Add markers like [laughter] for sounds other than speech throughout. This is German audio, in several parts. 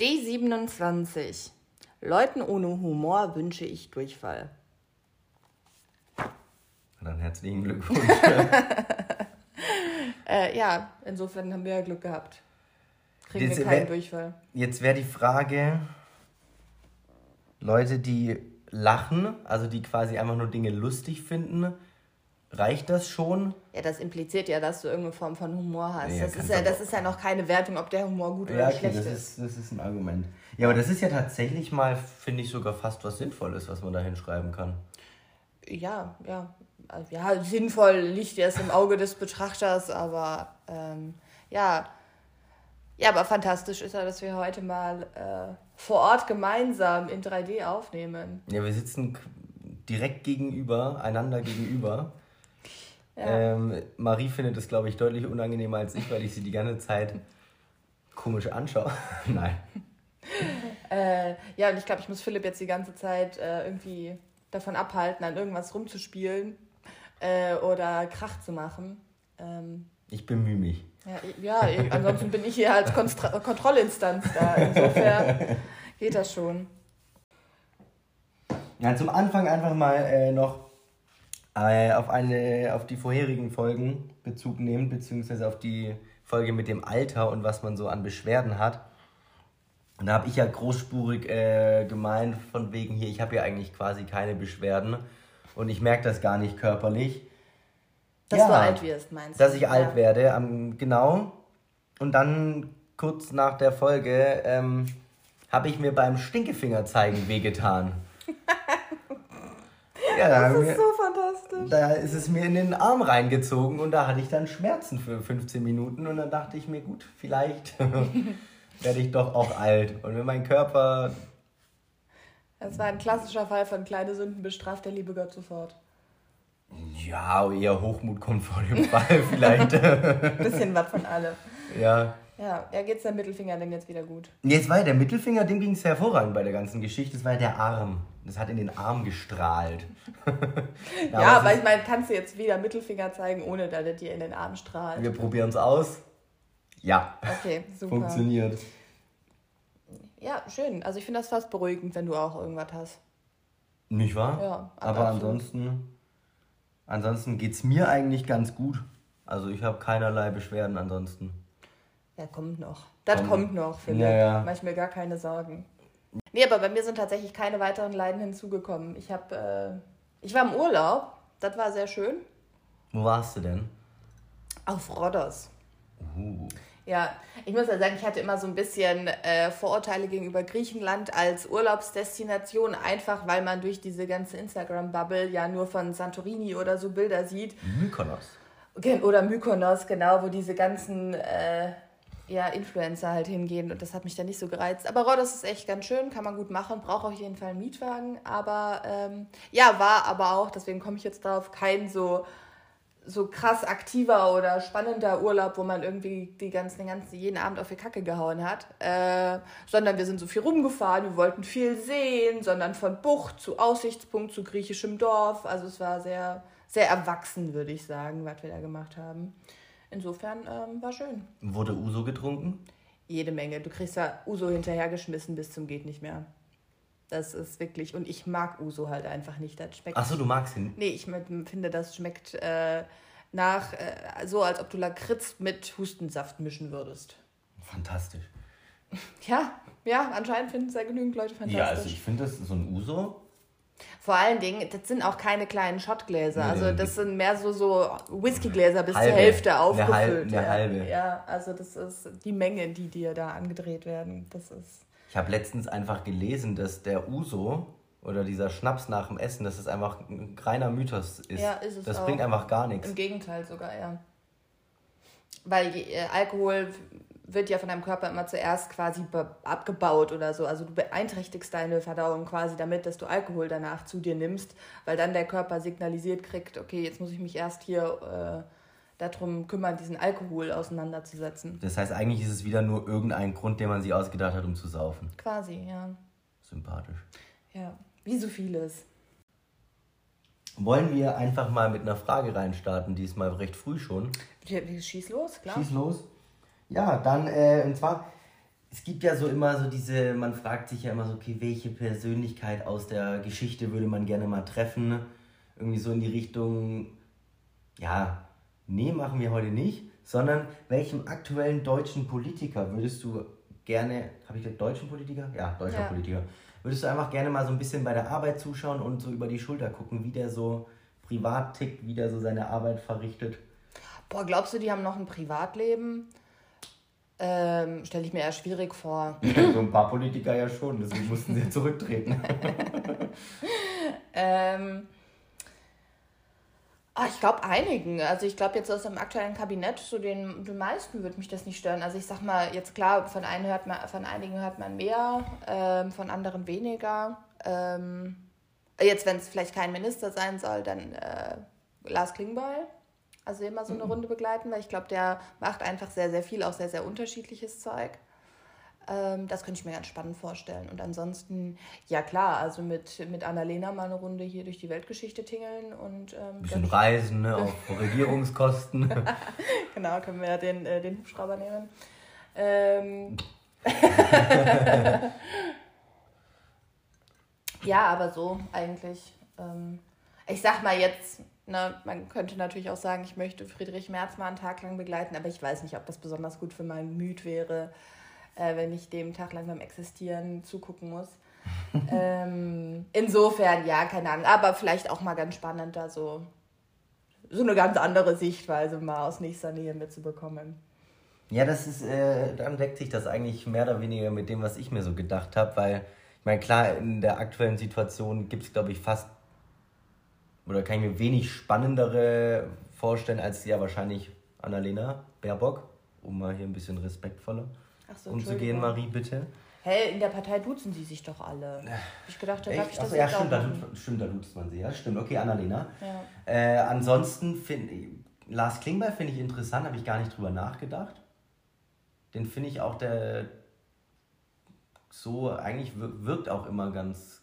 D27. Leuten ohne Humor wünsche ich Durchfall. Dann herzlichen Glückwunsch. [laughs] [laughs] äh, ja, insofern haben wir ja Glück gehabt. Kriegen Jetzt wir keinen wär- Durchfall. Jetzt wäre die Frage, Leute, die lachen, also die quasi einfach nur Dinge lustig finden, reicht das schon? Ja, das impliziert ja, dass du irgendeine Form von Humor hast. Ja, das, ist ja, das ist ja noch keine Wertung, ob der Humor gut Ja, oder okay, schlecht das ist. das ist ein Argument. Ja, aber das ist ja tatsächlich mal, finde ich, sogar fast was Sinnvolles, was man da hinschreiben kann. Ja, ja. Also, ja, sinnvoll liegt erst im Auge des Betrachters, aber ähm, ja. Ja, aber fantastisch ist ja, dass wir heute mal äh, vor Ort gemeinsam in 3D aufnehmen. Ja, wir sitzen direkt gegenüber, einander gegenüber. Ja. Ähm, Marie findet es, glaube ich, deutlich unangenehmer als ich, weil ich sie die ganze Zeit komisch anschaue. [laughs] Nein. [laughs] Äh, ja, und ich glaube, ich muss Philipp jetzt die ganze Zeit äh, irgendwie davon abhalten, an irgendwas rumzuspielen äh, oder Krach zu machen. Ähm, Ich bemühe mich. ja, ja, ansonsten bin ich hier als Konstra [laughs] Kontrollinstanz da. Insofern geht das schon. Ja, zum Anfang einfach mal äh, noch auf, eine, auf die vorherigen Folgen Bezug nehmen, beziehungsweise auf die Folge mit dem Alter und was man so an Beschwerden hat. Und da habe ich ja großspurig äh, gemeint, von wegen hier, ich habe ja eigentlich quasi keine Beschwerden und ich merke das gar nicht körperlich. Dass Ja, du alt wirst, meinst du? Dass ich Ja. alt werde, am, genau. Und dann kurz nach der Folge ähm, habe ich mir beim Stinkefingerzeigen wehgetan. [laughs] ja, da, Das ist so fantastisch. da ist es mir in den Arm reingezogen und da hatte ich dann Schmerzen für 15 Minuten und dann dachte ich mir, gut, vielleicht [laughs] werde ich doch auch alt. Und wenn mein Körper, Das war ein klassischer Fall von kleine Sünden bestraft der liebe Gott sofort. ja, eher Hochmut kommt vor dem Fall [laughs] vielleicht. [laughs] Bisschen was von allem. ja. Ja, ja, geht's der Mittelfinger denn jetzt wieder gut? Jetzt war ja der Mittelfinger, dem ging es hervorragend bei der ganzen Geschichte. Das war ja der Arm. Das hat in den Arm gestrahlt. [laughs] Ja, aber weil es ich meine, kannst du jetzt wieder Mittelfinger zeigen, ohne dass er dir in den Arm strahlt. wir probieren es aus. Ja, Okay, [laughs] super. funktioniert. Ja, schön. Also ich finde das fast beruhigend, wenn du auch irgendwas hast. Nicht wahr? Ja, Aber absolut. ansonsten, ansonsten geht es mir eigentlich ganz gut. Also ich habe keinerlei Beschwerden ansonsten. Ja, kommt noch. Das Kommt. kommt noch, Philipp. Ja, ja. Mach ich mir gar keine Sorgen. Nee, aber bei mir sind tatsächlich keine weiteren Leiden hinzugekommen. Ich habe, äh, ich war im Urlaub. Das war sehr schön. Wo warst du denn? Auf Rhodos. Uh. Ja, ich muss ja sagen, ich hatte immer so ein bisschen äh, Vorurteile gegenüber Griechenland als Urlaubsdestination, einfach weil man durch diese ganze Instagram-Bubble ja nur von Santorini oder so Bilder sieht. Mykonos. Oder Mykonos, genau, wo diese ganzen äh, ja, Influencer halt hingehen und das hat mich dann nicht so gereizt. Aber Rhodos ist echt ganz schön, kann man gut machen, braucht auf jeden Fall einen Mietwagen. Aber ähm, ja, war aber auch, deswegen komme ich jetzt drauf, kein so, so krass aktiver oder spannender Urlaub, wo man irgendwie die ganzen, ganzen, jeden Abend auf die Kacke gehauen hat. Äh, sondern wir sind so viel rumgefahren, wir wollten viel sehen, sondern von Bucht zu Aussichtspunkt zu griechischem Dorf. Also es war sehr, sehr erwachsen, würde ich sagen, was wir da gemacht haben. Insofern ähm, war schön. Wurde Uso getrunken? Jede Menge. Du kriegst da Uso hinterhergeschmissen bis zum geht nicht mehr. Das ist wirklich. Und ich mag Uso halt einfach nicht. Das schmeckt. Achso, du magst ihn. Nee, ich finde, das schmeckt äh, nach äh, so, als ob du Lakritz mit Hustensaft mischen würdest. Fantastisch. Ja, ja, anscheinend finden es ja genügend Leute fantastisch. Ja, also ich finde das so ein Uso. Vor allen Dingen, das sind auch keine kleinen Shotgläser. Nee, Also das sind mehr so, so Whiskygläser bis Halbe. zur Hälfte Eine aufgefüllt. halbe- eine ja. halbe. ja, also das ist die Menge, die dir da angedreht werden. Das ist. Ich habe letztens einfach gelesen, dass der Uso oder dieser Schnaps nach dem Essen, dass es einfach ein reiner Mythos ist. Ja, ist es das auch. bringt einfach gar nichts. Im Gegenteil sogar, ja. Weil äh, Alkohol wird ja von deinem Körper immer zuerst quasi abgebaut oder so. Also du beeinträchtigst deine Verdauung quasi damit, dass du Alkohol danach zu dir nimmst, weil dann der Körper signalisiert kriegt, okay, jetzt muss ich mich erst hier äh, darum kümmern, diesen Alkohol auseinanderzusetzen. Das heißt, eigentlich ist es wieder nur irgendein Grund, den man sich ausgedacht hat, um zu saufen. Quasi, ja. Sympathisch. Ja, wie so vieles. Wollen wir einfach mal mit einer Frage reinstarten, diesmal recht früh schon. Schieß los, klar. Schieß los. Ja, dann, äh, und zwar, es gibt ja so immer so diese, man fragt sich ja immer so, okay, welche Persönlichkeit aus der Geschichte würde man gerne mal treffen? Irgendwie so in die Richtung, ja, nee, machen wir heute nicht, sondern welchem aktuellen deutschen Politiker würdest du gerne, habe ich gesagt deutschen Politiker? Ja, deutscher ja. Politiker. Würdest du einfach gerne mal so ein bisschen bei der Arbeit zuschauen und so über die Schulter gucken, wie der so privat tickt, wie der so seine Arbeit verrichtet? Boah, glaubst du, die haben noch ein Privatleben? Ähm, Stelle ich mir eher schwierig vor. [laughs] so ein paar Politiker ja schon, deswegen mussten sie zurücktreten. [laughs] ähm, oh, ich glaube einigen. Also ich glaube jetzt aus dem aktuellen Kabinett, so den, den meisten würde mich das nicht stören. Also ich sag mal, jetzt klar, von, einen hört man, von einigen hört man mehr, ähm, von anderen weniger. Ähm, jetzt, wenn es vielleicht kein Minister sein soll, dann äh, Lars Klingbeil also immer so eine Runde begleiten, weil ich glaube, der macht einfach sehr, sehr viel, auch sehr, sehr unterschiedliches Zeug. Ähm, das könnte ich mir ganz spannend vorstellen. Und ansonsten, ja klar, also mit, mit Annalena mal eine Runde hier durch die Weltgeschichte tingeln und. Ähm, bisschen reisen, ne, [laughs] auf Regierungskosten. [laughs] genau, können wir ja den, äh, den Hubschrauber nehmen. Ähm, [laughs] ja, aber so eigentlich. Ähm, ich sag mal jetzt, Ne, man könnte natürlich auch sagen, ich möchte Friedrich Merz mal einen Tag lang begleiten, aber ich weiß nicht, ob das besonders gut für mein Gemüt wäre, äh, wenn ich dem Tag lang beim Existieren zugucken muss. [laughs] ähm, insofern, ja, keine Ahnung, aber vielleicht auch mal ganz spannend, da so, so eine ganz andere Sichtweise mal aus nächster Nähe mitzubekommen. Ja, das ist, äh, dann deckt sich das eigentlich mehr oder weniger mit dem, was ich mir so gedacht habe, weil, ich meine, klar, in der aktuellen Situation gibt es, glaube ich, fast oder kann ich mir wenig spannendere vorstellen als ja wahrscheinlich Annalena Baerbock, um mal hier ein bisschen respektvoller so, umzugehen, Marie, bitte. Hey, in der Partei duzen sie sich doch alle. Ich gedacht, da darf ich das Achso, ja, stimmt, da, stimmt, da duzt man sie, ja, stimmt. Okay, Annalena. Ja. Äh, ansonsten finde Lars Klingbeil finde ich interessant, habe ich gar nicht drüber nachgedacht. Den finde ich auch der so eigentlich wirkt auch immer ganz,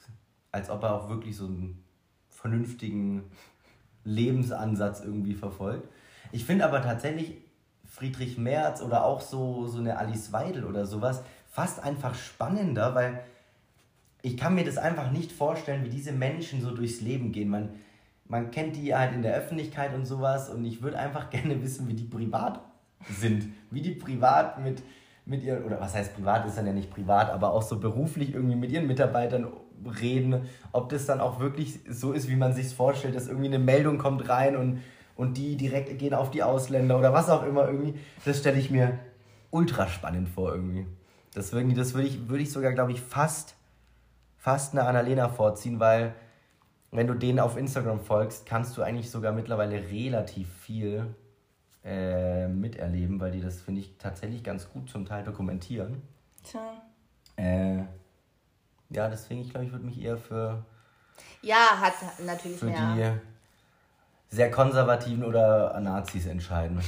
als ob er auch wirklich so ein vernünftigen Lebensansatz irgendwie verfolgt. Ich finde aber tatsächlich Friedrich Merz oder auch so, so eine Alice Weidel oder sowas fast einfach spannender, weil ich kann mir das einfach nicht vorstellen, wie diese Menschen so durchs Leben gehen. Man, man kennt die halt in der Öffentlichkeit und sowas und ich würde einfach [laughs] gerne wissen, wie die privat sind. Wie die privat mit, mit ihren, oder was heißt privat, ist dann ja nicht privat, aber auch so beruflich irgendwie mit ihren Mitarbeitern reden, ob das dann auch wirklich so ist, wie man sich vorstellt, dass irgendwie eine Meldung kommt rein und, und die direkt gehen auf die Ausländer oder was auch immer irgendwie. Das stelle ich mir ultra spannend vor irgendwie. Deswegen, das würde ich, würde ich sogar, glaube ich, fast, fast eine Annalena vorziehen, weil wenn du denen auf Instagram folgst, kannst du eigentlich sogar mittlerweile relativ viel äh, miterleben, weil die das, finde ich, tatsächlich ganz gut zum Teil dokumentieren. Tja. Äh, ja, deswegen, ich glaube, ich würde mich eher für. Ja, hat natürlich für mehr. die sehr konservativen oder Nazis entscheiden.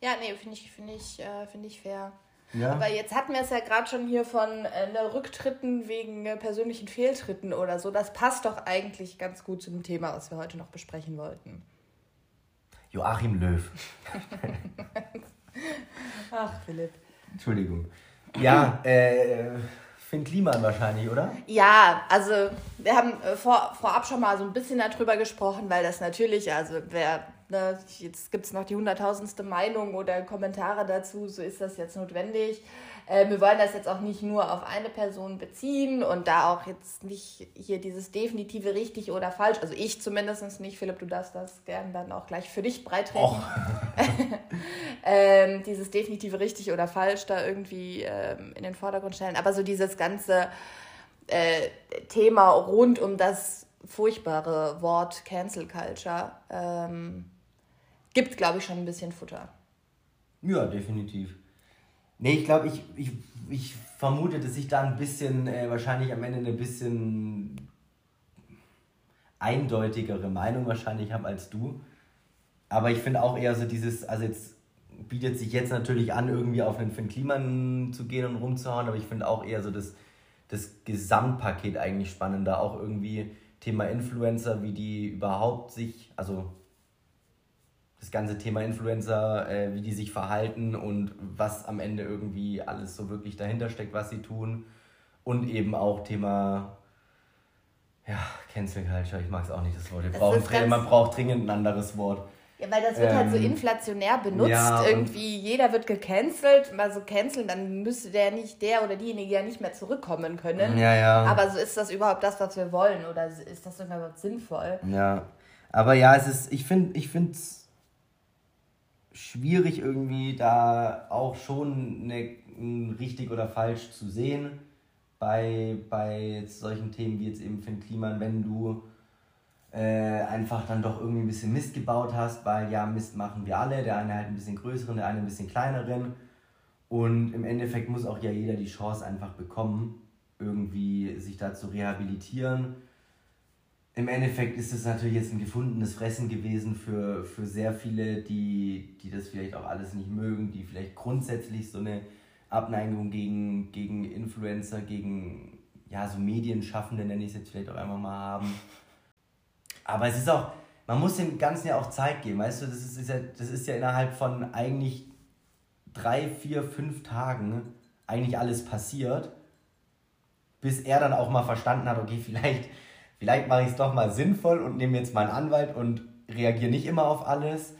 Ja, nee, finde ich, find ich, äh, ich fair. Ja. Aber jetzt hatten wir es ja gerade schon hier von äh, ne, Rücktritten wegen äh, persönlichen Fehltritten oder so. Das passt doch eigentlich ganz gut zu dem Thema, was wir heute noch besprechen wollten. Joachim Löw. [laughs] Ach, Philipp. Entschuldigung. Ja, äh, Finn Kliman wahrscheinlich, oder? Ja, also wir haben äh, vor, vorab schon mal so ein bisschen darüber gesprochen, weil das natürlich, also wer, ne, jetzt gibt es noch die hunderttausendste Meinung oder Kommentare dazu, so ist das jetzt notwendig. Äh, wir wollen das jetzt auch nicht nur auf eine Person beziehen und da auch jetzt nicht hier dieses definitive richtig oder falsch, also ich zumindest nicht, Philipp, du darfst das gerne dann auch gleich für dich breitreten. Oh. [laughs] ähm, dieses definitive richtig oder falsch da irgendwie ähm, in den Vordergrund stellen, aber so dieses ganze äh, Thema rund um das furchtbare Wort Cancel Culture ähm, gibt, glaube ich, schon ein bisschen Futter. Ja, definitiv. Nee, ich glaube, ich, ich, ich vermute, dass ich da ein bisschen, äh, wahrscheinlich am Ende eine bisschen eindeutigere Meinung wahrscheinlich habe als du. Aber ich finde auch eher so dieses, also jetzt bietet sich jetzt natürlich an, irgendwie auf einen Finn Kliman zu gehen und rumzuhauen, aber ich finde auch eher so das, das Gesamtpaket eigentlich spannender, auch irgendwie Thema Influencer, wie die überhaupt sich, also das ganze Thema Influencer, äh, wie die sich verhalten und was am Ende irgendwie alles so wirklich dahinter steckt, was sie tun. Und eben auch Thema ja, Cancel Culture, ich mag es auch nicht, das Wort. Wir brauchen man braucht dringend ein anderes Wort. Ja, weil das wird ähm, halt so ähm, inflationär benutzt. Ja, irgendwie jeder wird gecancelt. Mal so canceln, dann müsste der nicht, der oder diejenige ja nicht mehr zurückkommen können. Ja, ja. Aber so ist das überhaupt das, was wir wollen? Oder ist das überhaupt sinnvoll? Ja. Aber ja, es ist, ich finde ich es schwierig irgendwie da auch schon ein richtig oder falsch zu sehen bei, bei solchen Themen wie jetzt eben Finn Kliman, wenn du äh, einfach dann doch irgendwie ein bisschen Mist gebaut hast, weil ja, Mist machen wir alle, der eine halt ein bisschen größeren, der eine ein bisschen kleineren. Und im Endeffekt muss auch ja jeder die Chance einfach bekommen, irgendwie sich da zu rehabilitieren. Im Endeffekt ist es natürlich jetzt ein gefundenes Fressen gewesen für, für sehr viele, die, die das vielleicht auch alles nicht mögen, die vielleicht grundsätzlich so eine Abneigung gegen, gegen Influencer, gegen ja, so Medienschaffende, nenne ich es jetzt vielleicht auch einmal mal haben. Aber es ist auch, man muss dem Ganzen ja auch Zeit geben, weißt du, das ist, ist ja, das ist ja innerhalb von eigentlich drei, vier, fünf Tagen eigentlich alles passiert, bis er dann auch mal verstanden hat, okay, vielleicht, vielleicht mache ich es doch mal sinnvoll und nehme jetzt meinen Anwalt und reagiere nicht immer auf alles,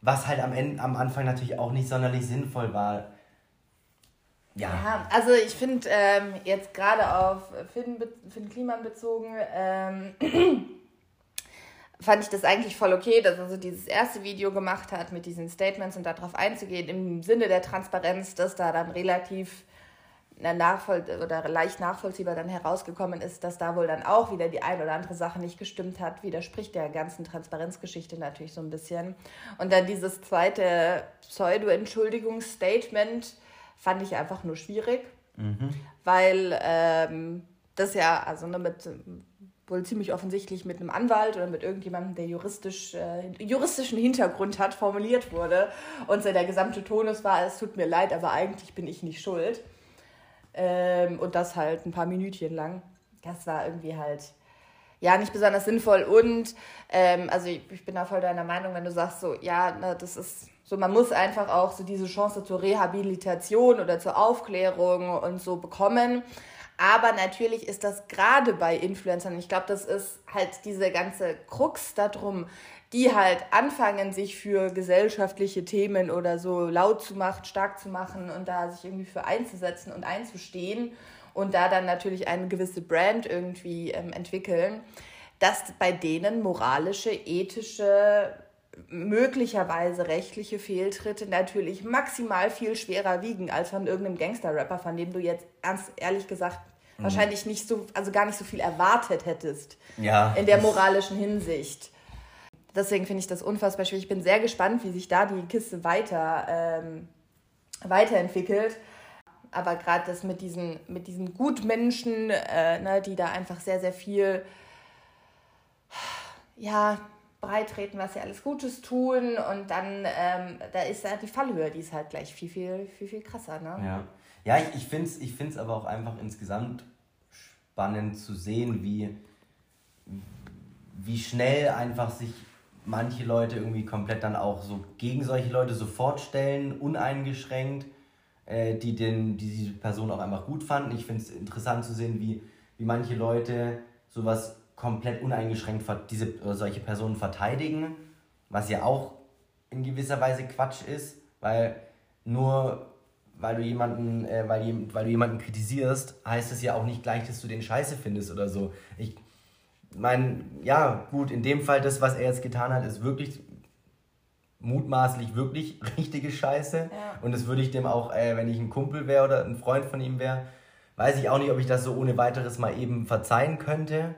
was halt am, Ende, am Anfang natürlich auch nicht sonderlich sinnvoll war. Ja. ja also ich finde ähm, jetzt gerade auf Finn, Finn Kliman bezogen, ähm, fand ich das eigentlich voll okay, dass er so dieses erste Video gemacht hat mit diesen Statements und darauf einzugehen, im Sinne der Transparenz, dass da dann relativ nachvoll oder leicht nachvollziehbar dann herausgekommen ist, dass da wohl dann auch wieder die ein oder andere Sache nicht gestimmt hat, widerspricht der ganzen Transparenzgeschichte natürlich so ein bisschen. Und dann dieses zweite Pseudo-Entschuldigungsstatement fand ich einfach nur schwierig, mhm. weil ähm, das ja, also ne, mit wohl ziemlich offensichtlich mit einem Anwalt oder mit irgendjemandem, der juristisch, äh, juristischen Hintergrund hat, formuliert wurde. Und so der gesamte Tonus war, es tut mir leid, aber eigentlich bin ich nicht schuld. Ähm, und das halt ein paar Minütchen lang. Das war irgendwie halt, ja, nicht besonders sinnvoll. Und, ähm, also ich, ich, bin da voll deiner Meinung, wenn du sagst so, ja, na, das ist so, man muss einfach auch so diese Chance zur Rehabilitation oder zur Aufklärung und so bekommen. Aber natürlich ist das gerade bei Influencern, ich glaube, das ist halt diese ganze Krux darum, die halt anfangen, sich für gesellschaftliche Themen oder so laut zu machen, stark zu machen und da sich irgendwie für einzusetzen und einzustehen und da dann natürlich eine gewisse Brand irgendwie ähm, entwickeln, dass bei denen moralische, ethische, möglicherweise rechtliche Fehltritte natürlich maximal viel schwerer wiegen als von irgendeinem Gangster-Rapper, von dem du jetzt ernst, ehrlich gesagt mhm. wahrscheinlich nicht so, also gar nicht so viel erwartet hättest. Ja. In der moralischen Hinsicht. Deswegen finde ich das unfassbar schwierig. Ich bin sehr gespannt, wie sich da die Kiste weiter, ähm, weiterentwickelt. Aber gerade das mit diesen, mit diesen Gutmenschen, äh, ne, die da einfach sehr, sehr viel ja, breitreten, was sie alles Gutes tun. Und dann, ähm, da ist ja die Fallhöhe, die ist halt gleich viel, viel, viel, viel krasser. Ne? Ja, ja ich, ich finde es ich find's aber auch einfach insgesamt spannend zu sehen, wie, wie schnell einfach sich manche Leute irgendwie komplett dann auch so gegen solche Leute sofort stellen, uneingeschränkt, äh, die, den, die diese Person auch einfach gut fanden. Ich finde es interessant zu sehen, wie, wie manche Leute sowas komplett uneingeschränkt diese oder solche Personen verteidigen, was ja auch in gewisser Weise Quatsch ist, weil nur weil du jemanden, äh, weil, weil du jemanden kritisierst, heißt es ja auch nicht gleich, dass du den Scheiße findest oder so. Ich meine, ja, gut, in dem Fall, das, was er jetzt getan hat, ist wirklich mutmaßlich wirklich [laughs] richtige Scheiße. Ja. Und das würde ich dem auch, äh, wenn ich ein Kumpel wäre oder ein Freund von ihm wäre, weiß ich auch nicht, ob ich das so ohne weiteres mal eben verzeihen könnte.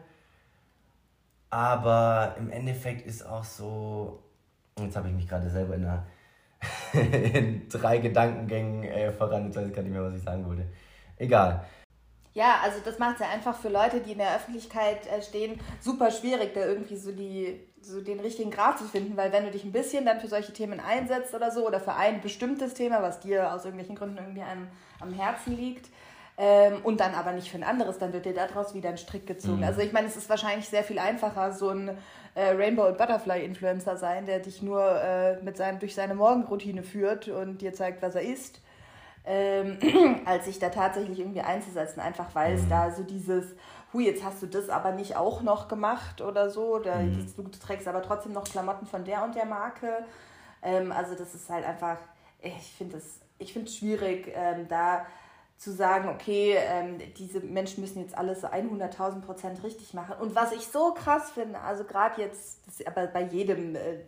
Aber im Endeffekt ist auch so. Jetzt habe ich mich gerade selber in, einer, [laughs] in drei Gedankengängen äh, voran. Jetzt weiß ich gar nicht mehr, was ich sagen wollte. Egal. Ja, also das macht es ja einfach für Leute, die in der Öffentlichkeit äh, stehen, super schwierig, da irgendwie so, die, so den richtigen Grad zu finden, weil wenn du dich ein bisschen dann für solche Themen einsetzt oder so, oder für ein bestimmtes Thema, was dir aus irgendwelchen Gründen irgendwie einem, am Herzen liegt, ähm, und dann aber nicht für ein anderes, dann wird dir daraus wieder ein Strick gezogen. Mhm. Also ich meine, es ist wahrscheinlich sehr viel einfacher, so ein äh, Rainbow- und Butterfly-Influencer sein, der dich nur äh, mit seinem, durch seine Morgenroutine führt und dir zeigt, was er isst, ähm, [clears throat] als sich da tatsächlich irgendwie einzusetzen, einfach weil es mhm. da so dieses, hu, jetzt hast du das aber nicht auch noch gemacht oder so, oder mhm. du trägst aber trotzdem noch Klamotten von der und der Marke. Ähm, also das ist halt einfach, ich finde es ich finde es schwierig, ähm, da zu sagen, okay, ähm, diese Menschen müssen jetzt alles so 100.000 Prozent richtig machen. Und was ich so krass finde, also gerade jetzt, aber bei jedem, äh,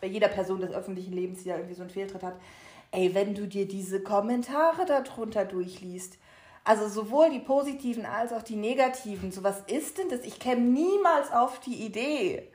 bei jeder Person des öffentlichen Lebens, die da irgendwie so einen Fehltritt hat, ey, wenn du dir diese Kommentare darunter durchliest, also sowohl die positiven als auch die negativen, so was ist denn das? Ich käme niemals auf die Idee,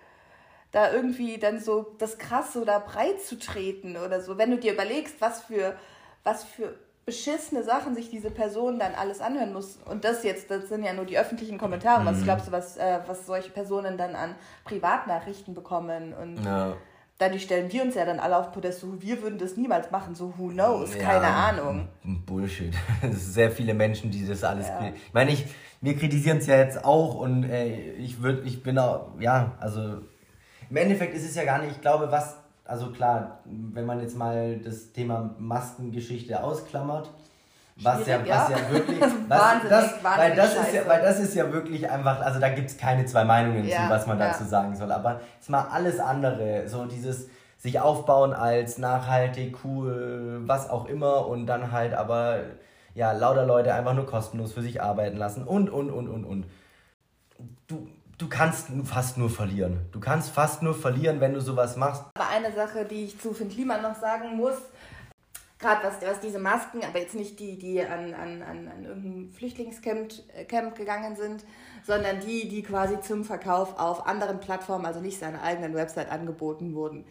da irgendwie dann so das Krasse oder breit zu treten oder so. Wenn du dir überlegst, was für, was für beschissene Sachen sich diese Person dann alles anhören muss. Und das jetzt, das sind ja nur die öffentlichen Kommentare. Mhm. Was glaubst du, was, äh, was solche Personen dann an Privatnachrichten bekommen? Und ja. Dadurch stellen wir uns ja dann alle auf Podest, so wir würden das niemals machen, so who knows, ja, keine Ahnung. Bullshit. [laughs] Es sind sehr viele Menschen, die das alles. Ja. Ich meine, ich, wir kritisieren es ja jetzt auch und äh, ich würde, ich bin auch, ja, also im Endeffekt ist es ja gar nicht, ich glaube, was also klar, wenn man jetzt mal das Thema Maskengeschichte ausklammert, was ja, was ja, wirklich, [laughs] was, das, weil, das ist ja, weil das ist ja wirklich einfach, also da gibt es keine zwei Meinungen ja, zu, was man dazu sagen soll. Aber jetzt mal alles andere, so dieses sich aufbauen als nachhaltig, cool, was auch immer und dann halt aber ja lauter Leute einfach nur kostenlos für sich arbeiten lassen und und und und und. Du, du kannst fast nur verlieren. Du kannst fast nur verlieren, wenn du sowas machst. Aber eine Sache, die ich zu Finn Kliman noch sagen muss, gerade was, was diese Masken, aber jetzt nicht die, die an, an, an, an irgendein Flüchtlingscamp äh, Camp gegangen sind, sondern die, die quasi zum Verkauf auf anderen Plattformen, also nicht seiner eigenen Website angeboten wurden.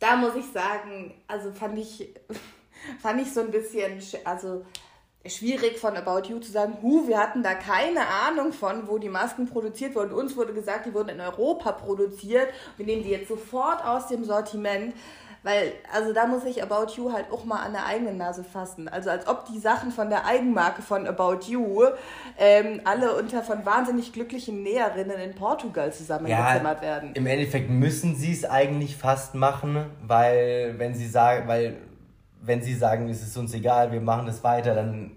Da muss ich sagen, also fand ich, [laughs] fand ich so ein bisschen, also schwierig von About You zu sagen, hu, wir hatten da keine Ahnung von, wo die Masken produziert wurden. Uns wurde gesagt, die wurden in Europa produziert. Wir nehmen die jetzt sofort aus dem Sortiment. Weil, also da muss ich About You halt auch mal an der eigenen Nase fassen. Also als ob die Sachen von der Eigenmarke von About You ähm, alle unter von wahnsinnig glücklichen Näherinnen in Portugal zusammengezimmert ja, werden. Im Endeffekt müssen sie es eigentlich fast machen, weil wenn sie sagen, weil wenn sie sagen, es ist uns egal, wir machen das weiter, dann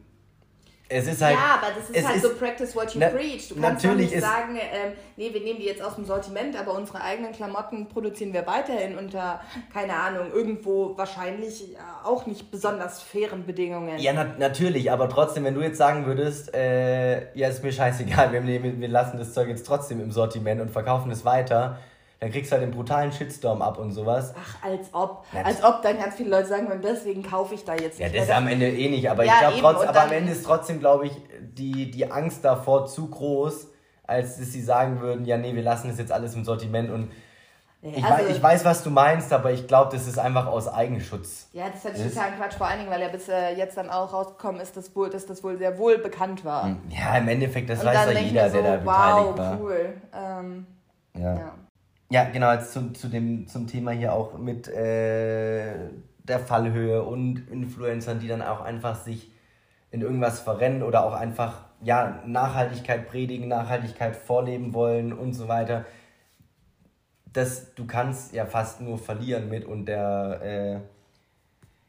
es ist halt. Ja, aber das ist halt ist, so practice what you na, preach. Du kannst natürlich nicht sagen, ähm, nee, wir nehmen die jetzt aus dem Sortiment, aber unsere eigenen Klamotten produzieren wir weiterhin unter, keine Ahnung, irgendwo wahrscheinlich auch nicht besonders fairen Bedingungen. Ja, na, natürlich, aber trotzdem, wenn du jetzt sagen würdest, äh, ja, ist mir scheißegal, wir, wir lassen das Zeug jetzt trotzdem im Sortiment und verkaufen es weiter, dann kriegst du halt den brutalen Shitstorm ab und sowas. Ach, als ob. Ja, als ob dann ganz viele Leute sagen, und deswegen kaufe ich da jetzt nicht. Ja, das ist am Ende eh nicht, aber ja, ich glaube trotzdem, aber am Ende ist trotzdem, glaube ich, die, die Angst davor zu groß, als dass sie sagen würden, ja, nee, wir lassen das jetzt alles im Sortiment und ich, also, weiß, ich weiß, was du meinst, aber ich glaube, das ist einfach aus Eigenschutz. Ja, das ist total Quatsch, vor allen Dingen, weil ja bis äh, jetzt dann auch rausgekommen ist, dass, wohl, dass das wohl sehr wohl bekannt war. Hm, ja, im Endeffekt, das und weiß ja jeder, so, der da wow, beteiligt war. cool. Ähm, ja. ja. Ja, genau, jetzt zu, zu dem, zum Thema hier auch mit äh, der Fallhöhe und Influencern, die dann auch einfach sich in irgendwas verrennen oder auch einfach ja, Nachhaltigkeit predigen, Nachhaltigkeit vorleben wollen und so weiter. Das, du kannst ja fast nur verlieren mit und der äh,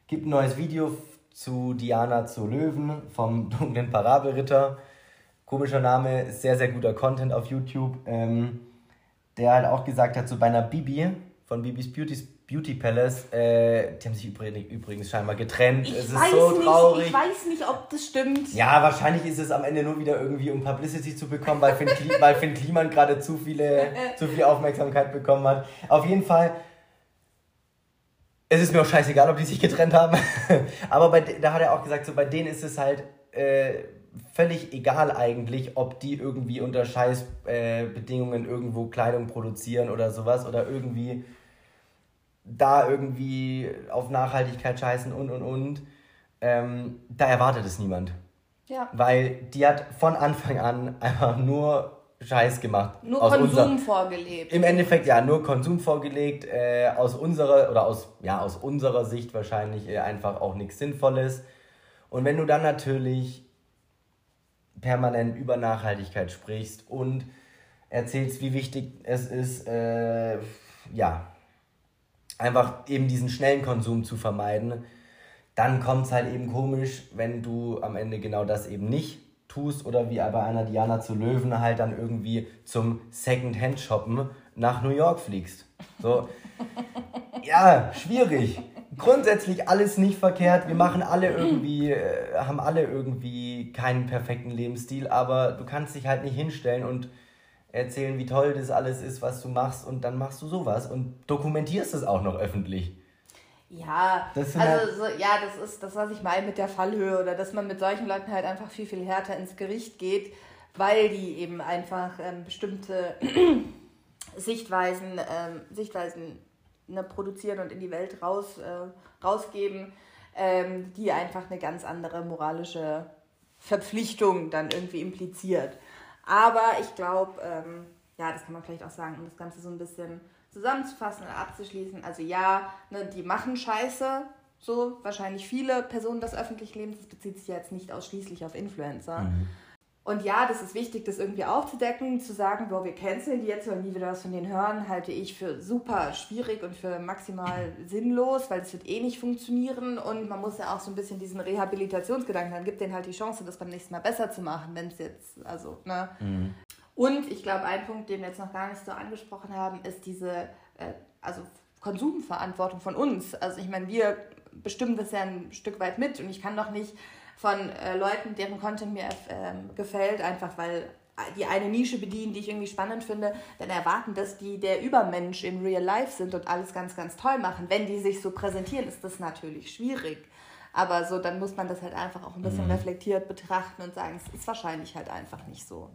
gibt ein neues Video zu Diana zu Löwen vom [laughs] dunklen Parabelritter. Komischer Name, sehr, sehr guter Content auf YouTube. Ähm, der halt auch gesagt hat, so bei einer Bibi von Bibis Beauty, Beauty Palace, äh, die haben sich übrigens scheinbar getrennt. Ich es ist so nicht, traurig. Ich weiß nicht, ob das stimmt. Ja, wahrscheinlich ist es am Ende nur wieder irgendwie, um Publicity zu bekommen, weil Finn, Kli weil Finn Kliman gerade zu, viele, zu viel Aufmerksamkeit bekommen hat. Auf jeden Fall, es ist mir auch scheißegal, ob die sich getrennt haben. [laughs] Aber bei, da hat er auch gesagt, so bei denen ist es halt. Äh, völlig egal eigentlich, ob die irgendwie unter Scheißbedingungen äh, irgendwo Kleidung produzieren oder sowas oder irgendwie da irgendwie auf Nachhaltigkeit scheißen und und und. Ähm, da erwartet es niemand. Ja. Weil die hat von Anfang an einfach nur Scheiß gemacht. Nur Konsum unser, vorgelebt. Im Endeffekt ja, nur Konsum vorgelegt. Äh, aus unserer, oder aus, ja, aus unserer Sicht wahrscheinlich äh, einfach auch nichts Sinnvolles. Und wenn du dann natürlich permanent über Nachhaltigkeit sprichst und erzählst, wie wichtig es ist, äh, ja, einfach eben diesen schnellen Konsum zu vermeiden, dann kommt es halt eben komisch, wenn du am Ende genau das eben nicht tust oder wie bei einer Diana zu Löwen halt dann irgendwie zum Second-Hand-Shoppen nach New York fliegst. So, [laughs] ja, schwierig. Grundsätzlich alles nicht verkehrt. Wir machen alle irgendwie, äh, haben alle irgendwie keinen perfekten Lebensstil, aber du kannst dich halt nicht hinstellen und erzählen, wie toll das alles ist, was du machst und dann machst du sowas und dokumentierst es auch noch öffentlich. Ja, also halt so, ja, das ist das, was ich meine mit der Fallhöhe oder dass man mit solchen Leuten halt einfach viel, viel härter ins Gericht geht, weil die eben einfach ähm, bestimmte [clears throat] Sichtweisen, ähm, Sichtweisen ne, produzieren und in die Welt raus, äh, rausgeben, ähm, die einfach eine ganz andere moralische Verpflichtung dann irgendwie impliziert. Aber ich glaube, ähm, ja, das kann man vielleicht auch sagen, um das Ganze so ein bisschen zusammenzufassen und abzuschließen. Also ja, ne, die machen Scheiße, so wahrscheinlich viele Personen des öffentlichen Lebens. Das bezieht sich jetzt nicht ausschließlich auf Influencer. Mhm. Und ja, das ist wichtig, das irgendwie aufzudecken, zu sagen, boah, wir canceln die jetzt, weil nie wieder was von denen hören, halte ich für super schwierig und für maximal sinnlos, weil es wird eh nicht funktionieren und man muss ja auch so ein bisschen diesen Rehabilitationsgedanken haben, gibt denen halt die Chance, das beim nächsten Mal besser zu machen, wenn es jetzt, also, ne. Mhm. Und ich glaube, ein Punkt, den wir jetzt noch gar nicht so angesprochen haben, ist diese, äh, also Konsumverantwortung von uns. Also ich meine, wir bestimmen das ja ein Stück weit mit und ich kann doch nicht von äh, Leuten, deren Content mir äh, gefällt, einfach weil die eine Nische bedienen, die ich irgendwie spannend finde, dann erwarten, dass die der Übermensch in Real Life sind und alles ganz, ganz toll machen. Wenn die sich so präsentieren, ist das natürlich schwierig. Aber so, dann muss man das halt einfach auch ein bisschen mhm. reflektiert betrachten und sagen, es ist wahrscheinlich halt einfach nicht so.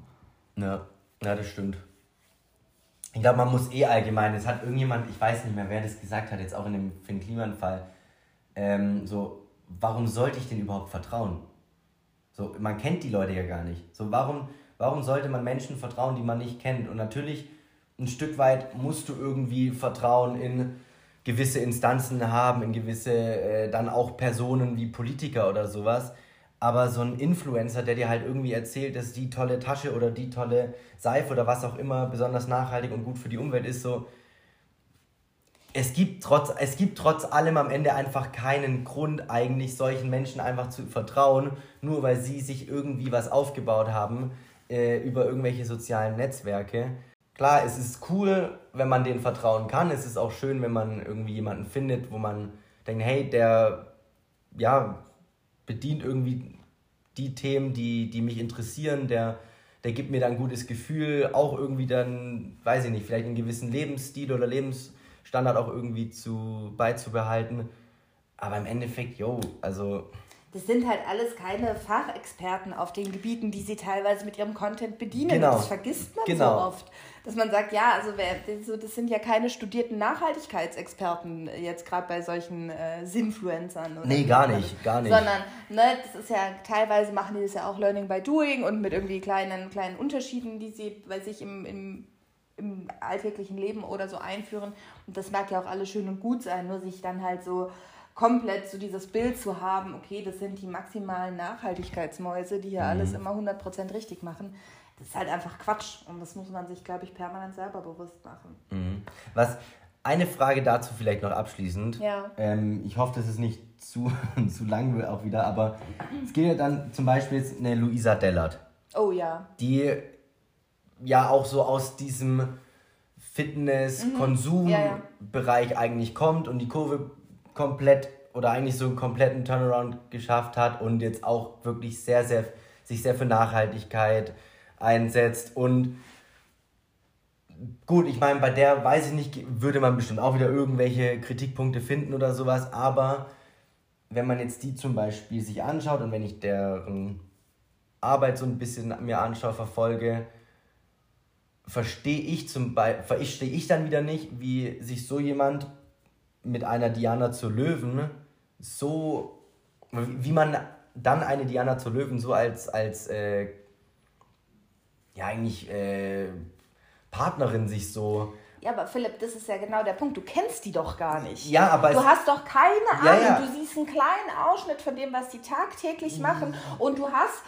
Ja, ja das stimmt. Ich glaube, man muss eh allgemein, es hat irgendjemand, ich weiß nicht mehr, wer das gesagt hat, jetzt auch in dem Finn Kliman-Fall, ähm, so, warum sollte ich denen überhaupt vertrauen? So, man kennt die Leute ja gar nicht. So, warum, warum sollte man Menschen vertrauen, die man nicht kennt? Und natürlich, ein Stück weit musst du irgendwie Vertrauen in gewisse Instanzen haben, in gewisse, äh, dann auch Personen wie Politiker oder sowas. Aber so ein Influencer, der dir halt irgendwie erzählt, dass die tolle Tasche oder die tolle Seife oder was auch immer besonders nachhaltig und gut für die Umwelt ist, so, es gibt, trotz, es gibt trotz allem am Ende einfach keinen Grund, eigentlich solchen Menschen einfach zu vertrauen, nur weil sie sich irgendwie was aufgebaut haben äh, über irgendwelche sozialen Netzwerke. Klar, es ist cool, wenn man denen vertrauen kann. Es ist auch schön, wenn man irgendwie jemanden findet, wo man denkt, hey, der ja, bedient irgendwie die Themen, die, die mich interessieren, der, der gibt mir dann ein gutes Gefühl, auch irgendwie dann, weiß ich nicht, vielleicht einen gewissen Lebensstil oder Lebens Standard auch irgendwie zu, beizubehalten. Aber im Endeffekt, yo, also. Das sind halt alles keine Fachexperten auf den Gebieten, die sie teilweise mit ihrem Content bedienen. Genau. Das vergisst man genau. so oft. Dass man sagt, ja, also wer, das sind ja keine studierten Nachhaltigkeitsexperten jetzt gerade bei solchen äh, Sinfluencern. Oder nee, gar nicht, gar nicht. Sondern, ne, das ist ja, teilweise machen die das ja auch Learning by Doing und mit irgendwie kleinen, kleinen Unterschieden, die sie bei sich im, im im alltäglichen Leben oder so einführen. Und das mag ja auch alles schön und gut sein, nur sich dann halt so komplett so dieses Bild zu haben, okay, das sind die maximalen Nachhaltigkeitsmäuse, die hier mhm. alles immer 100% richtig machen. Das ist halt einfach Quatsch und das muss man sich, glaube ich, permanent selber bewusst machen. Mhm. Was, eine Frage dazu vielleicht noch abschließend. Ja. Ähm, ich hoffe, das ist nicht zu, [laughs] zu lang auch wieder, aber es geht ja dann zum Beispiel jetzt eine Luisa Dellert. Oh ja. Die ja auch so aus diesem Fitness-Konsum-Bereich ja, ja. eigentlich kommt und die Kurve komplett oder eigentlich so einen kompletten Turnaround geschafft hat und jetzt auch wirklich sehr, sehr, sich sehr für Nachhaltigkeit einsetzt und gut, ich meine, bei der weiß ich nicht, würde man bestimmt auch wieder irgendwelche Kritikpunkte finden oder sowas, aber wenn man jetzt die zum Beispiel sich anschaut und wenn ich deren Arbeit so ein bisschen mir anschaue, verfolge, verstehe ich zum Beispiel, verstehe ich dann wieder nicht, wie sich so jemand mit einer Diana zur Löwen so, wie man dann eine Diana zur Löwen so als, als äh, ja eigentlich äh, Partnerin sich so ja, aber Philipp, das ist ja genau der Punkt. Du kennst die doch gar nicht. Ja, aber du hast doch keine Ahnung. Ja, ja. Du siehst einen kleinen Ausschnitt von dem, was die tagtäglich machen. Und du hast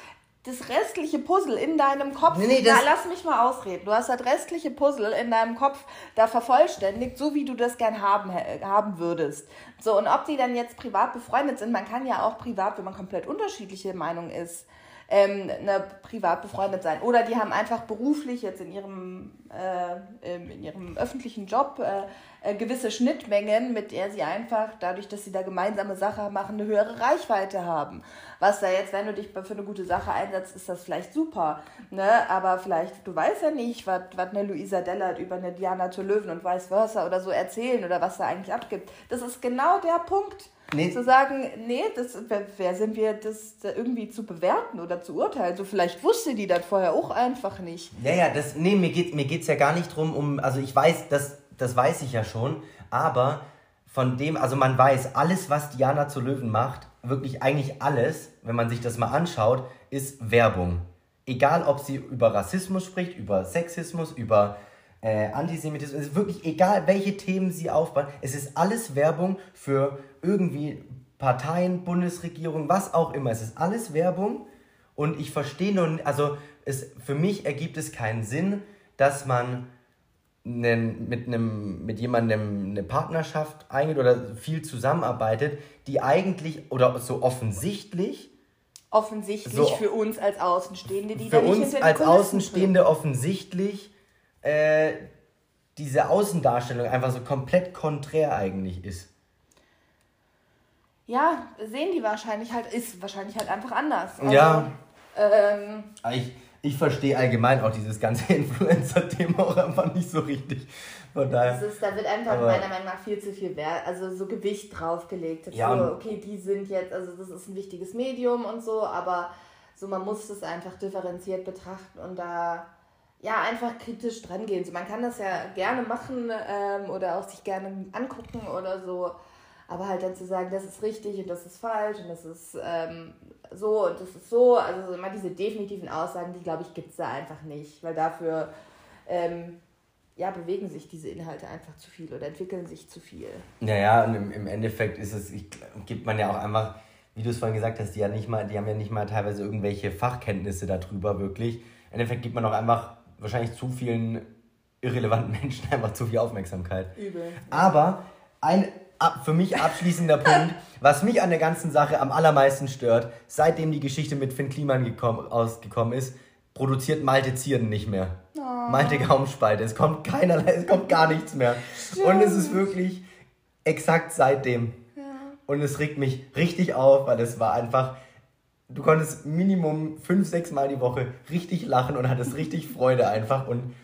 das restliche Puzzle in deinem Kopf, nee, nee, da lass mich mal ausreden. Du hast das restliche Puzzle in deinem Kopf da vervollständigt, so wie du das gern haben, haben würdest. So, und ob die dann jetzt privat befreundet sind, man kann ja auch privat, wenn man komplett unterschiedliche Meinung ist, ähm, ne, privat befreundet sein. Oder die haben einfach beruflich jetzt in ihrem, äh, in ihrem öffentlichen Job äh, äh, gewisse Schnittmengen, mit der sie einfach, dadurch, dass sie da gemeinsame Sache machen, eine höhere Reichweite haben. Was da jetzt, wenn du dich für eine gute Sache einsetzt, ist das vielleicht super. Ne? Aber vielleicht, du weißt ja nicht, was eine Luisa Dellert über eine Diana zur Löwen und vice versa oder so erzählen oder was da eigentlich abgibt. Das ist genau der Punkt Nee. Zu sagen, nee, das, wer, wer sind wir, das irgendwie zu bewerten oder zu urteilen? So vielleicht wusste die das vorher auch einfach nicht. Ja, ja, das, nee, mir geht es mir geht's ja gar nicht drum, um, also ich weiß, das, das weiß ich ja schon, aber von dem, also man weiß, alles, was Diana zu Löwen macht, wirklich eigentlich alles, wenn man sich das mal anschaut, ist Werbung. Egal, ob sie über Rassismus spricht, über Sexismus, über äh, Antisemitismus, es ist wirklich egal, welche Themen sie aufbauen, es ist alles Werbung für irgendwie Parteien, Bundesregierung, was auch immer. Es ist alles Werbung und ich verstehe nun, also es, für mich ergibt es keinen Sinn, dass man einen, mit, einem, mit jemandem eine Partnerschaft eingeht oder viel zusammenarbeitet, die eigentlich oder so offensichtlich offensichtlich so, für uns als Außenstehende, die für da nicht uns als Außenstehende sind. offensichtlich äh, diese Außendarstellung einfach so komplett konträr eigentlich ist. Ja, sehen die wahrscheinlich halt, ist wahrscheinlich halt einfach anders. Also, ja. Ähm, ich, ich verstehe allgemein auch dieses ganze [laughs] Influencer-Thema auch einfach nicht so richtig. Von daher. Ist, da wird einfach aber, meiner Meinung nach viel zu viel Wert, also so Gewicht draufgelegt. Ja, so, okay, die sind jetzt, also das ist ein wichtiges Medium und so, aber so man muss das einfach differenziert betrachten und da ja, einfach kritisch dran gehen. So, man kann das ja gerne machen ähm, oder auch sich gerne angucken oder so. Aber halt dann zu sagen, das ist richtig und das ist falsch und das ist ähm, so und das ist so. Also immer diese definitiven Aussagen, die glaube ich, gibt es da einfach nicht. Weil dafür ähm, ja, bewegen sich diese Inhalte einfach zu viel oder entwickeln sich zu viel. Naja, und im, im Endeffekt ist es, ich, gibt man ja auch einfach, wie du es vorhin gesagt hast, die ja nicht mal, die haben ja nicht mal teilweise irgendwelche Fachkenntnisse darüber wirklich. Im Endeffekt gibt man auch einfach wahrscheinlich zu vielen irrelevanten [laughs] Menschen einfach zu viel Aufmerksamkeit. Übel. Aber ein für mich abschließender Punkt, was mich an der ganzen Sache am allermeisten stört, seitdem die Geschichte mit Finn Kliman gekommen, ausgekommen ist, produziert Malte Zierden nicht mehr. Oh. Malte Gaumspalte. Es kommt keinerlei, es kommt gar nichts mehr. Stimmt. Und es ist wirklich exakt seitdem. Ja. Und es regt mich richtig auf, weil es war einfach, du konntest Minimum fünf, sechs Mal die Woche richtig lachen und hattest richtig Freude einfach und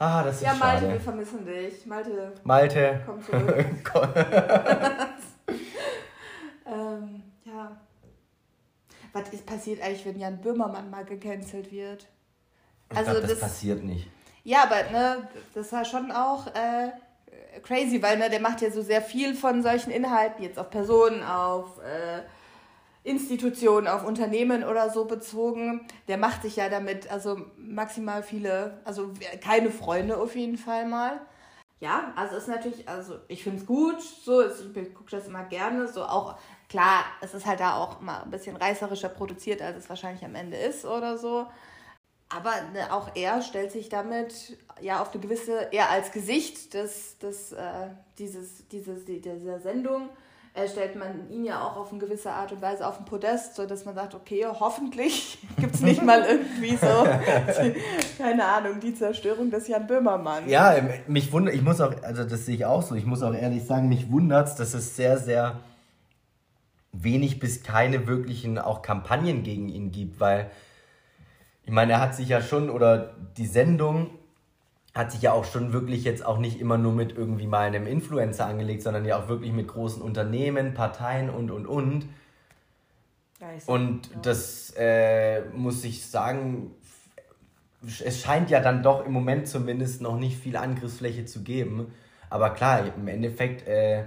ah, das ist Ja, Malte, schade. wir vermissen dich. Malte. Malte. Komm zurück. [laughs] [laughs] ähm, ja. Was ist passiert eigentlich, wenn Jan Böhmermann mal gecancelt wird? Also glaub, das, das passiert nicht. Ja, aber ne, das war schon auch äh, crazy, weil ne, der macht ja so sehr viel von solchen Inhalten, jetzt auf Personen, auf äh, Institutionen, auf Unternehmen oder so bezogen, der macht sich ja damit also maximal viele, also keine Freunde auf jeden Fall mal. Ja, also ist natürlich, also ich finde es gut, so, ich gucke das immer gerne, so auch, klar, es ist halt da auch mal ein bisschen reißerischer produziert, als es wahrscheinlich am Ende ist oder so. Aber ne, auch er stellt sich damit ja auf eine gewisse, eher als Gesicht des, des, äh, dieses, dieses, dieser Sendung äh, stellt man ihn ja auch auf eine gewisse Art und Weise auf den Podest, sodass man sagt, okay, hoffentlich [laughs] gibt es nicht mal irgendwie so, keine Ahnung, die Zerstörung des Jan Böhmermann. Ja, mich wundert, ich muss auch, also das sehe ich auch so, ich muss auch ehrlich sagen, mich wundert es, dass es sehr, sehr wenig bis keine wirklichen auch Kampagnen gegen ihn gibt, weil ich meine, er hat sich ja schon, oder die Sendung hat sich ja auch schon wirklich jetzt auch nicht immer nur mit irgendwie mal einem Influencer angelegt, sondern ja auch wirklich mit großen Unternehmen, Parteien und und und. Und das äh, muss ich sagen, es scheint ja dann doch im Moment zumindest noch nicht viel Angriffsfläche zu geben. Aber klar, im Endeffekt äh,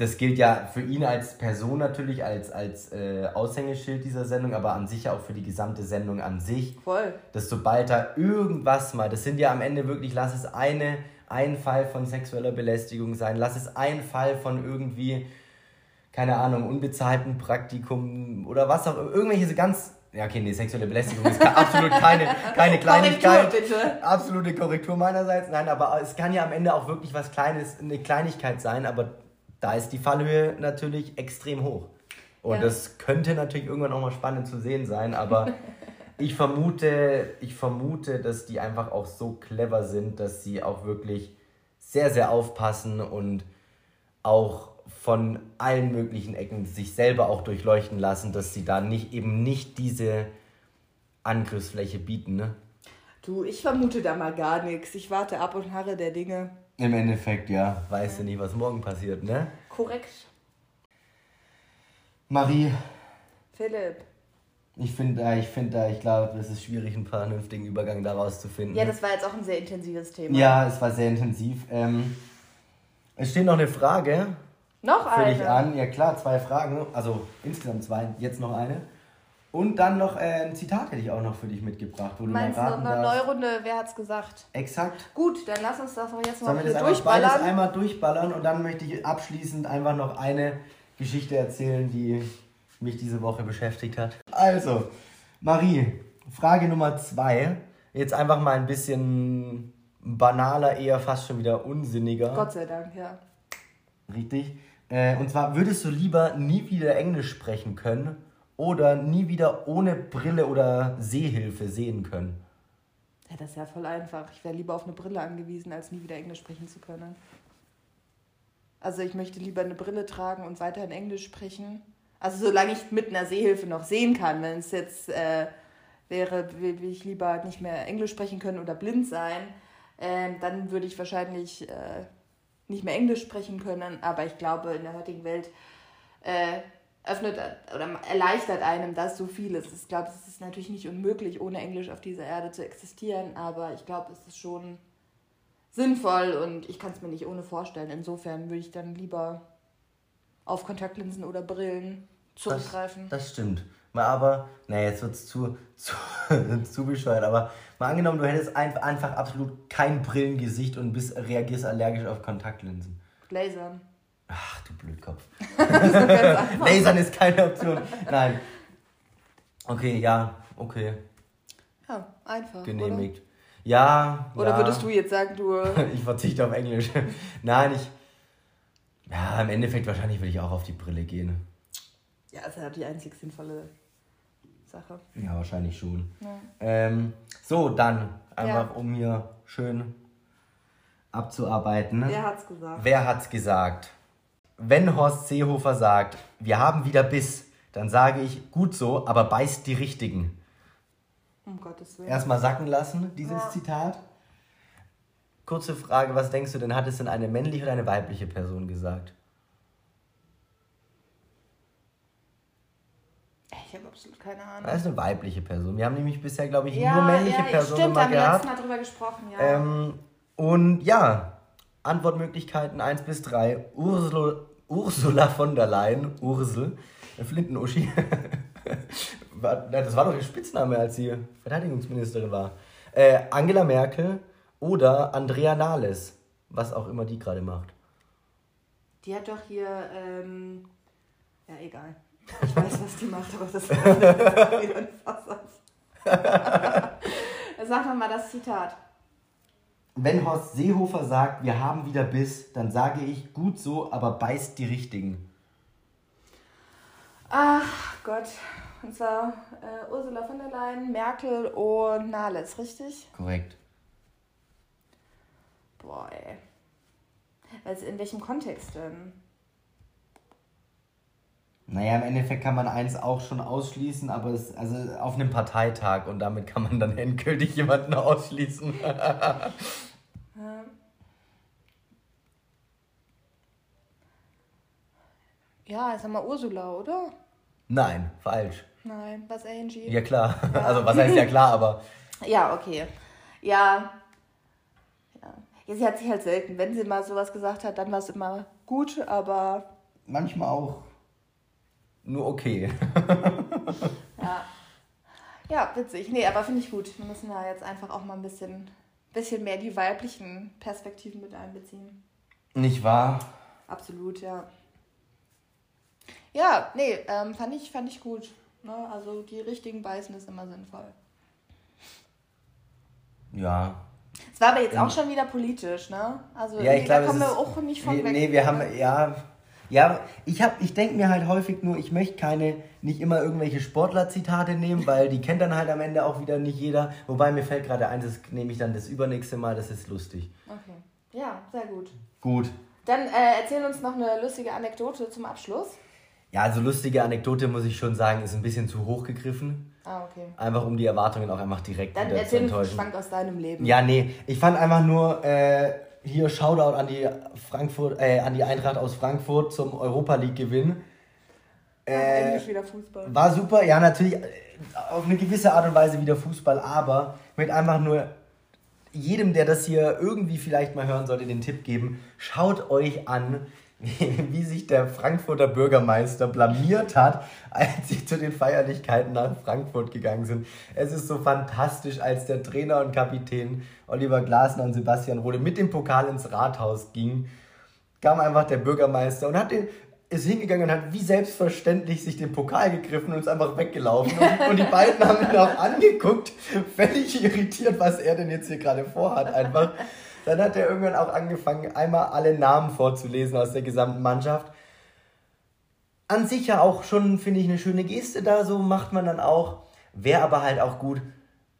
das gilt ja für ihn als Person natürlich, als, als äh, Aushängeschild dieser Sendung, aber an sich auch für die gesamte Sendung an sich. Voll. Dass sobald da irgendwas mal, das sind ja am Ende wirklich, lass es eine, ein Fall von sexueller Belästigung sein, lass es ein Fall von irgendwie, keine Ahnung, unbezahlten Praktikum oder was auch, irgendwelche so ganz Ja, okay, nee, sexuelle Belästigung ist absolut keine, [laughs] keine Kleinigkeit. Korrektur, bitte. Absolute Korrektur meinerseits. Nein, aber es kann ja am Ende auch wirklich was Kleines, eine Kleinigkeit sein, aber da ist die Fallhöhe natürlich extrem hoch. Und Ja. das könnte natürlich irgendwann auch mal spannend zu sehen sein, aber [laughs] ich vermute, ich vermute, dass die einfach auch so clever sind, dass sie auch wirklich sehr, sehr aufpassen und auch von allen möglichen Ecken sich selber auch durchleuchten lassen, dass sie da nicht eben nicht diese Angriffsfläche bieten. Ne? Du, ich vermute da mal gar nichts. Ich warte ab und harre der Dinge. Im Endeffekt, ja, weißt du nicht, was morgen passiert, ne? Korrekt. Marie, Philipp. ich finde da, ich finde da, ich glaube, es ist schwierig, einen vernünftigen Übergang daraus zu finden. Ja, das war jetzt auch ein sehr intensives Thema. ja, es war sehr intensiv. Ähm, es steht noch eine Frage Noch für eine. dich an. Ja klar, zwei Fragen, also insgesamt zwei, jetzt noch eine. Und dann noch äh, ein Zitat hätte ich auch noch für dich mitgebracht, wo du Meinst du mal noch raten eine darfst. neue Runde? Wer hat's gesagt? Exakt. Gut, dann lass uns das doch jetzt mal Sollen wir hier das einfach beides durchballern. einmal durchballern und dann möchte ich abschließend einfach noch eine Geschichte erzählen, die mich diese Woche beschäftigt hat. Also, Marie, Frage Nummer zwei. Jetzt einfach mal ein bisschen banaler, eher fast schon wieder unsinniger. Gott sei Dank, ja. Richtig. Äh, und zwar, würdest du lieber nie wieder Englisch sprechen können oder nie wieder ohne Brille oder Sehhilfe sehen können? Ja, das ist ja voll einfach. Ich wäre lieber auf eine Brille angewiesen, als nie wieder Englisch sprechen zu können. Also ich möchte lieber eine Brille tragen und weiterhin Englisch sprechen. Also solange ich mit einer Sehhilfe noch sehen kann. Wenn es jetzt äh, wäre, will ich lieber nicht mehr Englisch sprechen können oder blind sein, ähm, dann würde ich wahrscheinlich äh, nicht mehr Englisch sprechen können. Aber ich glaube, in der heutigen Welt äh, öffnet oder erleichtert einem das so vieles. Ich glaube, es ist natürlich nicht unmöglich, ohne Englisch auf dieser Erde zu existieren, aber ich glaube, es ist schon sinnvoll und ich kann es mir nicht ohne vorstellen. Insofern würde ich dann lieber auf Kontaktlinsen oder Brillen zurückgreifen. Das, das stimmt. Mal aber, naja, jetzt wird es zu, [laughs] zu, zu bescheuert, aber mal angenommen, du hättest ein, einfach absolut kein Brillengesicht und bist, reagierst allergisch auf Kontaktlinsen. Lasern. Ach, du Blödkopf. [laughs] [laughs] Lasern ist keine Option. Nein. Okay, ja, okay. Ja, einfach. Genehmigt. Ja. Oder, oder ja. würdest du jetzt sagen, du. [laughs] Ich verzichte auf Englisch. Nein, ich. Ja, im Endeffekt wahrscheinlich würde ich auch auf die Brille gehen. Ja, das ist ja die einzig sinnvolle Sache. Ja, wahrscheinlich schon. Ja. Ähm, so, dann einfach, Ja. um hier schön abzuarbeiten. ne? Wer hat's gesagt? Wer hat's gesagt? Wenn Horst Seehofer sagt, wir haben wieder Biss, dann sage ich, gut so, aber beißt die Richtigen. Um Gottes Willen. Erstmal sacken lassen, dieses Ja. Zitat. Kurze Frage, was denkst du denn, hat es denn eine männliche oder eine weibliche Person gesagt? Ich habe absolut keine Ahnung. Das ist eine weibliche Person. Wir haben nämlich bisher, glaube ich, nur männliche ja, Personen stimmt, mal haben wir gehabt. letztes Mal drüber gesprochen, ja. Ähm, und ja, Antwortmöglichkeiten 1 bis 3. Ursula, Ursula von der Leyen, Ursel, äh, Flintenuschi. [laughs] Das war doch ihr Spitzname, als sie Verteidigungsministerin war. Äh, Angela Merkel oder Andrea Nahles, was auch immer die gerade macht. Die hat doch hier, ähm, ja, egal. Ich weiß, was die macht, aber das ist [laughs] [laughs] wieder ein Fass. Sag doch mal das Zitat. Wenn Horst Seehofer sagt, wir haben wieder Biss, dann sage ich, gut so, aber beißt die Richtigen. Ach Gott. Und zwar äh, Ursula von der Leyen, Merkel und Nahles, richtig? Korrekt. Boah, ey. Also in welchem Kontext denn? Naja, im Endeffekt kann man eins auch schon ausschließen, aber es, also auf einem Parteitag und damit kann man dann [laughs] endgültig jemanden ausschließen. [laughs] Ähm. Ja, sag mal Ursula, oder? Nein, falsch. Nein, was Angie? Ja klar. [laughs] Also was heißt ja klar, aber [laughs] Ja, okay. Ja. ja. Ja, sie hat sich halt selten, wenn sie mal sowas gesagt hat, dann war es immer gut, aber manchmal auch nur okay. [laughs] ja. Ja, witzig. Nee, aber finde ich gut. Wir müssen da jetzt einfach auch mal ein bisschen, bisschen mehr die weiblichen Perspektiven mit einbeziehen. Nicht wahr? Absolut, ja. Ja, nee, ähm, fand, ich, fand ich gut. Ne? Also die richtigen beißen ist immer sinnvoll. Ja. Es war aber jetzt auch schon wieder politisch, ne? Also Ja, ich glaube, da kommen wir auch nicht von wir, weg. Nee, wir haben, ja, ja, ich hab, ich denke mir halt häufig nur, ich möchte keine, nicht immer irgendwelche Sportler-Zitate nehmen, weil die kennt dann halt am Ende auch wieder nicht jeder. Wobei mir fällt gerade eins, das nehme ich dann das übernächste Mal, das ist lustig. Okay. Ja, sehr gut. Gut. Dann äh, erzähl uns noch eine lustige Anekdote zum Abschluss. Ja, also lustige Anekdote muss ich schon sagen, ist ein bisschen zu hoch gegriffen. Ah, okay. Einfach um die Erwartungen auch einfach direkt Dann wieder zu enttäuschen. Schwank aus deinem Leben. Ja, nee, ich fand einfach nur äh, hier Shoutout an die Frankfurt, äh, an die Eintracht aus Frankfurt zum Europa League Gewinn. Äh, endlich wieder Fußball. war super, ja natürlich äh, auf eine gewisse Art und Weise wieder Fußball, aber ich möchte einfach nur jedem, der das hier irgendwie vielleicht mal hören sollte, den Tipp geben, schaut euch an, [laughs] wie, sich der Frankfurter Bürgermeister blamiert hat, als sie zu den Feierlichkeiten nach Frankfurt gegangen sind. Es ist so fantastisch, als der Trainer und Kapitän Oliver Glasner und Sebastian Rode mit dem Pokal ins Rathaus gingen, kam einfach der Bürgermeister und hat den, ist hingegangen und hat wie selbstverständlich sich den Pokal gegriffen und ist einfach weggelaufen. Und, und die beiden haben ihn auch angeguckt, völlig irritiert, was er denn jetzt hier gerade vorhat einfach. Dann hat er irgendwann auch angefangen, einmal alle Namen vorzulesen aus der gesamten Mannschaft. An sich ja auch schon, finde ich, eine schöne Geste da, so macht man dann auch. Wäre aber halt auch gut,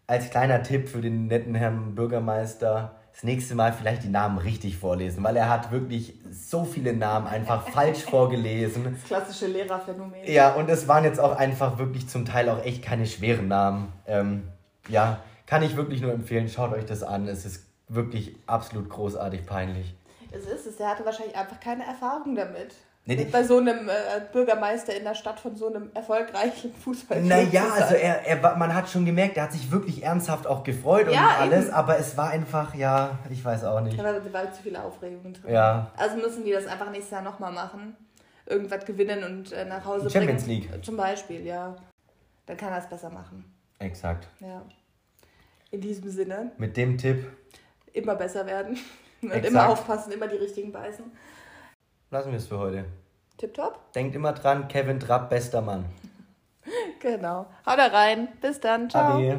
als kleiner Tipp für den netten Herrn Bürgermeister, das nächste Mal vielleicht die Namen richtig vorlesen, weil er hat wirklich so viele Namen einfach [laughs] falsch vorgelesen. Das klassische Lehrerphänomen. Ja, und es waren jetzt auch einfach wirklich zum Teil auch echt keine schweren Namen. Ähm, ja, kann ich wirklich nur empfehlen, schaut euch das an. Es ist wirklich absolut großartig peinlich. Es ist es. Der hatte wahrscheinlich einfach keine Erfahrung damit. Nee, Bei so einem äh, Bürgermeister in der Stadt von so einem erfolgreichen Fußballclub. Naja, also er, er, war- man hat schon gemerkt, er hat sich wirklich ernsthaft auch gefreut und Ja, alles, eben. aber es war einfach, ja, ich weiß auch nicht. Da war, da war zu viel Aufregung drin. Ja. Also müssen die das einfach nächstes Jahr nochmal machen. Irgendwas gewinnen und äh, nach Hause Champions bringen. League. Zum Beispiel, ja. Dann kann er es besser machen. Exakt. Ja. In diesem Sinne, Mit dem Tipp immer besser werden. [laughs] Und Exakt. immer aufpassen, immer die richtigen beißen. lassen wir es für heute. Tipptopp. Denkt immer dran, Kevin Trapp, bester Mann. [laughs] Genau. Haut da rein. Bis dann. Ciao. Ade.